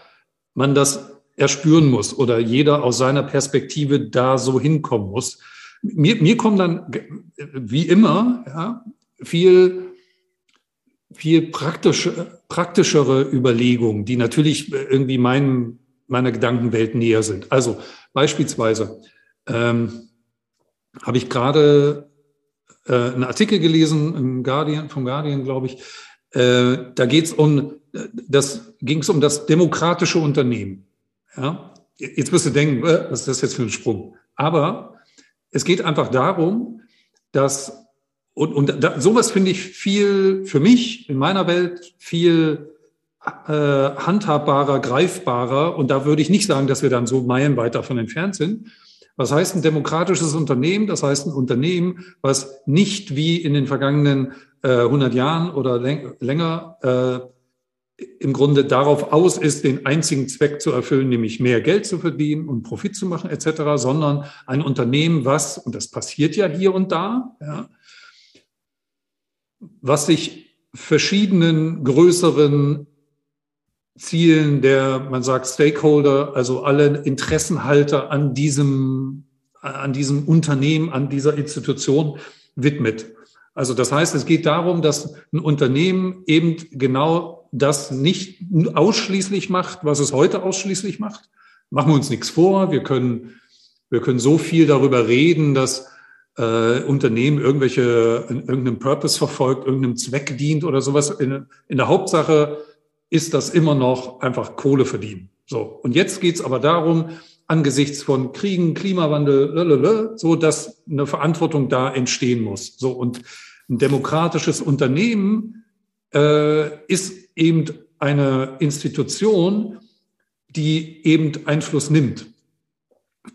man das erspüren muss oder jeder aus seiner Perspektive da so hinkommen muss mir, mir kommen dann, wie immer, ja, viel, viel praktische, praktischere Überlegungen, die natürlich irgendwie meinem, meiner Gedankenwelt näher sind. Also beispielsweise ähm, habe ich gerade äh, einen Artikel gelesen im Guardian, vom Guardian, glaube ich. Äh, da geht es um das ging es um das demokratische Unternehmen. Ja? Jetzt wirst du denken, äh, was ist das jetzt für ein Sprung? Aber es geht einfach darum, dass, und, und da, sowas finde ich viel, für mich in meiner Welt viel äh, handhabbarer, greifbarer. Und da würde ich nicht sagen, dass wir dann so meilenweit davon entfernt sind. Was heißt ein demokratisches Unternehmen? Das heißt ein Unternehmen, was nicht wie in den vergangenen äh, 100 Jahren oder länger äh, im Grunde darauf aus ist, den einzigen Zweck zu erfüllen, nämlich mehr Geld zu verdienen und Profit zu machen etc., sondern ein Unternehmen, was, und das passiert ja hier und da, ja, was sich verschiedenen größeren Zielen der, man sagt Stakeholder, also alle Interessenhalter an diesem, an diesem Unternehmen, an dieser Institution widmet. Also das heißt, es geht darum, dass ein Unternehmen eben genau das nicht ausschließlich macht, was es heute ausschließlich macht. Machen wir uns nichts vor. Wir können, wir können so viel darüber reden, dass äh, Unternehmen irgendwelche, irgendeinem Purpose verfolgt, irgendeinem Zweck dient oder sowas. In, in der Hauptsache ist das immer noch einfach Kohle verdienen. So. Und jetzt geht's aber darum, angesichts von Kriegen, Klimawandel, lalala, so dass eine Verantwortung da entstehen muss. So. Und ein demokratisches Unternehmen äh, ist eben eine Institution, die eben Einfluss nimmt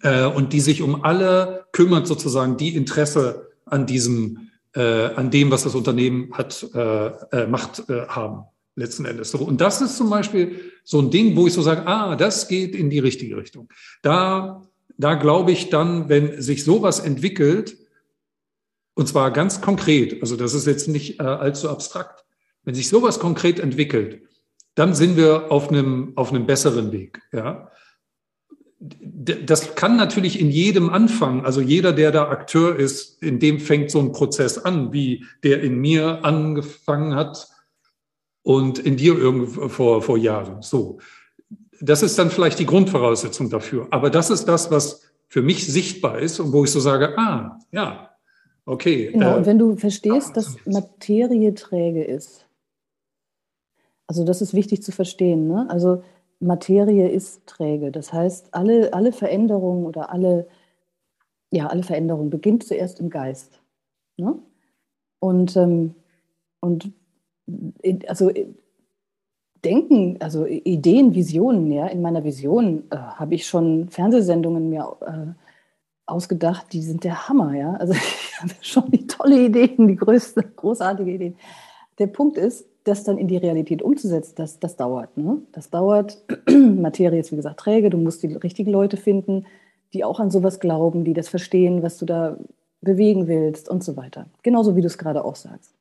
äh, und die sich um alle kümmert, sozusagen, die Interesse an diesem, äh, an dem, was das Unternehmen hat, äh, äh macht, äh, haben letzten Endes. Und das ist zum Beispiel so ein Ding, wo ich so sage, ah, das geht in die richtige Richtung. Da, da glaube ich dann, wenn sich sowas entwickelt, und zwar ganz konkret, also das ist jetzt nicht äh, allzu abstrakt, wenn sich sowas konkret entwickelt, dann sind wir auf einem, auf einem besseren Weg. Ja? Das kann natürlich in jedem anfangen. Also jeder, der da Akteur ist, in dem fängt so ein Prozess an, wie der in mir angefangen hat und in dir irgendwo vor, vor Jahren. So. Das ist dann vielleicht die Grundvoraussetzung dafür. Aber das ist das, was für mich sichtbar ist und wo ich so sage, ah, ja, okay. Genau, äh, und wenn du verstehst, dass Materie träge ist, also das ist wichtig zu verstehen. Ne? Also Materie ist träge. Das heißt, alle, alle Veränderungen oder alle, ja, alle Veränderungen beginnt zuerst im Geist. Ne? Und ähm, und also Denken, also Ideen, Visionen, ja, in meiner Vision äh, habe ich schon Fernsehsendungen mir äh, ausgedacht, die sind der Hammer, ja. Also (laughs) ich habe schon die tolle Ideen, die größte, großartige Ideen. Der Punkt ist, das dann in die Realität umzusetzen, das, das dauert. Ne? Das dauert. (clears throat) Materie ist, wie gesagt, träge. Du musst die richtigen Leute finden, die auch an sowas glauben, die das verstehen, was du da bewegen willst und so weiter. Genauso wie du es gerade auch sagst.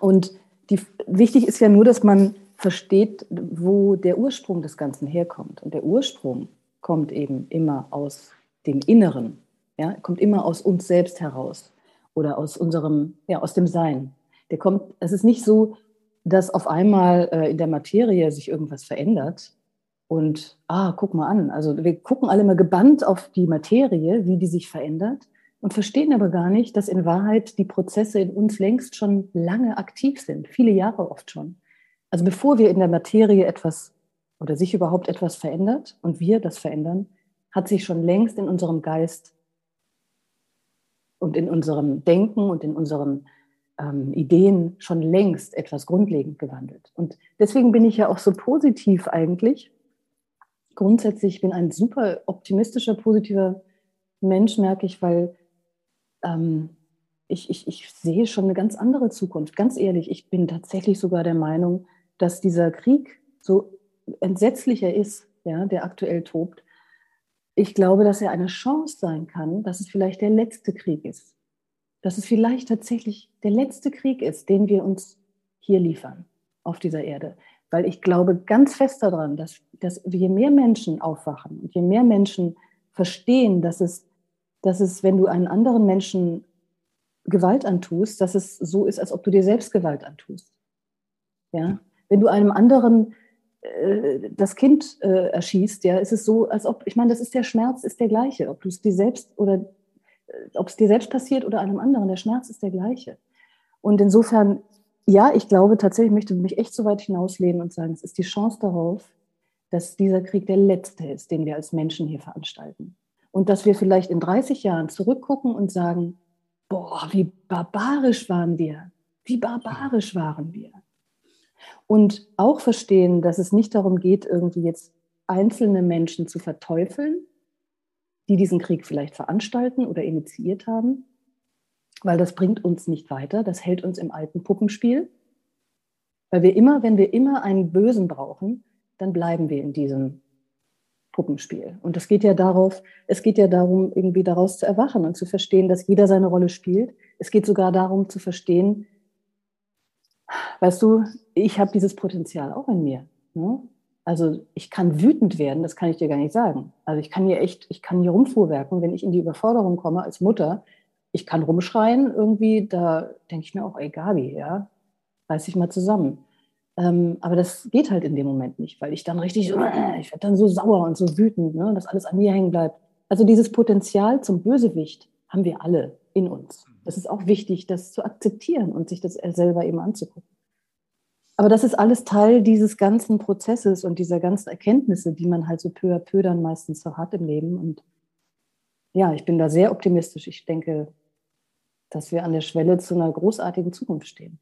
Und die, wichtig ist ja nur, dass man versteht, wo der Ursprung des Ganzen herkommt. Und der Ursprung kommt eben immer aus dem Inneren, ja, kommt immer aus uns selbst heraus oder aus unserem, ja, aus dem Sein. Der kommt, es ist nicht so, dass auf einmal äh, in der Materie sich irgendwas verändert und, ah, guck mal an. Also wir gucken alle mal gebannt auf die Materie, wie die sich verändert und verstehen aber gar nicht, dass in Wahrheit die Prozesse in uns längst schon lange aktiv sind, viele Jahre oft schon. Also bevor wir in der Materie etwas oder sich überhaupt etwas verändert und wir das verändern, hat sich schon längst in unserem Geist und in unserem Denken und in unseren ähm, Ideen schon längst etwas grundlegend gewandelt. Und deswegen bin ich ja auch so positiv eigentlich. Grundsätzlich bin ein super optimistischer, positiver Mensch, merke ich, weil ähm, ich, ich, ich sehe schon eine ganz andere Zukunft. Ganz ehrlich, ich bin tatsächlich sogar der Meinung, dass dieser Krieg so entsetzlicher ist, ja, der aktuell tobt. Ich glaube, dass er eine Chance sein kann, dass es vielleicht der letzte Krieg ist. Dass es vielleicht tatsächlich der letzte Krieg ist, den wir uns hier liefern auf dieser Erde. Weil ich glaube ganz fest daran, dass, dass je mehr Menschen aufwachen und je mehr Menschen verstehen, dass es, dass es, wenn du einen anderen Menschen Gewalt antust, dass es so ist, als ob du dir selbst Gewalt antust. Ja? Wenn du einem anderen äh, das Kind äh, erschießt, ja, ist es so, als ob, ich meine, das ist der Schmerz, ist der gleiche, ob du es dir selbst oder ob es dir selbst passiert oder einem anderen, der Schmerz ist der gleiche. Und insofern, ja, ich glaube tatsächlich, ich möchte mich echt so weit hinauslehnen und sagen, es ist die Chance darauf, dass dieser Krieg der letzte ist, den wir als Menschen hier veranstalten. Und dass wir vielleicht in 30 Jahren zurückgucken und sagen, boah, wie barbarisch waren wir, wie barbarisch waren wir. Und auch verstehen, dass es nicht darum geht, irgendwie jetzt einzelne Menschen zu verteufeln, die diesen Krieg vielleicht veranstalten oder initiiert haben, weil das bringt uns nicht weiter, das hält uns im alten Puppenspiel. Weil wir immer, wenn wir immer einen Bösen brauchen, dann bleiben wir in diesem Puppenspiel. Und es geht ja darauf, es geht ja darum, irgendwie daraus zu erwachen und zu verstehen, dass jeder seine Rolle spielt. Es geht sogar darum zu verstehen, weißt du, ich habe dieses Potenzial auch in mir. Ne? Also ich kann wütend werden, das kann ich dir gar nicht sagen. Also ich kann hier echt, ich kann hier rumfuhrwerken, wenn ich in die Überforderung komme als Mutter. Ich kann rumschreien irgendwie, da denke ich mir auch, ey Gabi, ja, reiß ich mal zusammen. Ähm, aber das geht halt in dem Moment nicht, weil ich dann richtig, äh, ich werde dann so sauer und so wütend, ne, dass alles an mir hängen bleibt. Also dieses Potenzial zum Bösewicht haben wir alle in uns. Es ist auch wichtig, das zu akzeptieren und sich das selber eben anzugucken. Aber das ist alles Teil dieses ganzen Prozesses und dieser ganzen Erkenntnisse, die man halt so peu à peu dann meistens so hat im Leben. Und ja, ich bin da sehr optimistisch. Ich denke, dass wir an der Schwelle zu einer großartigen Zukunft stehen.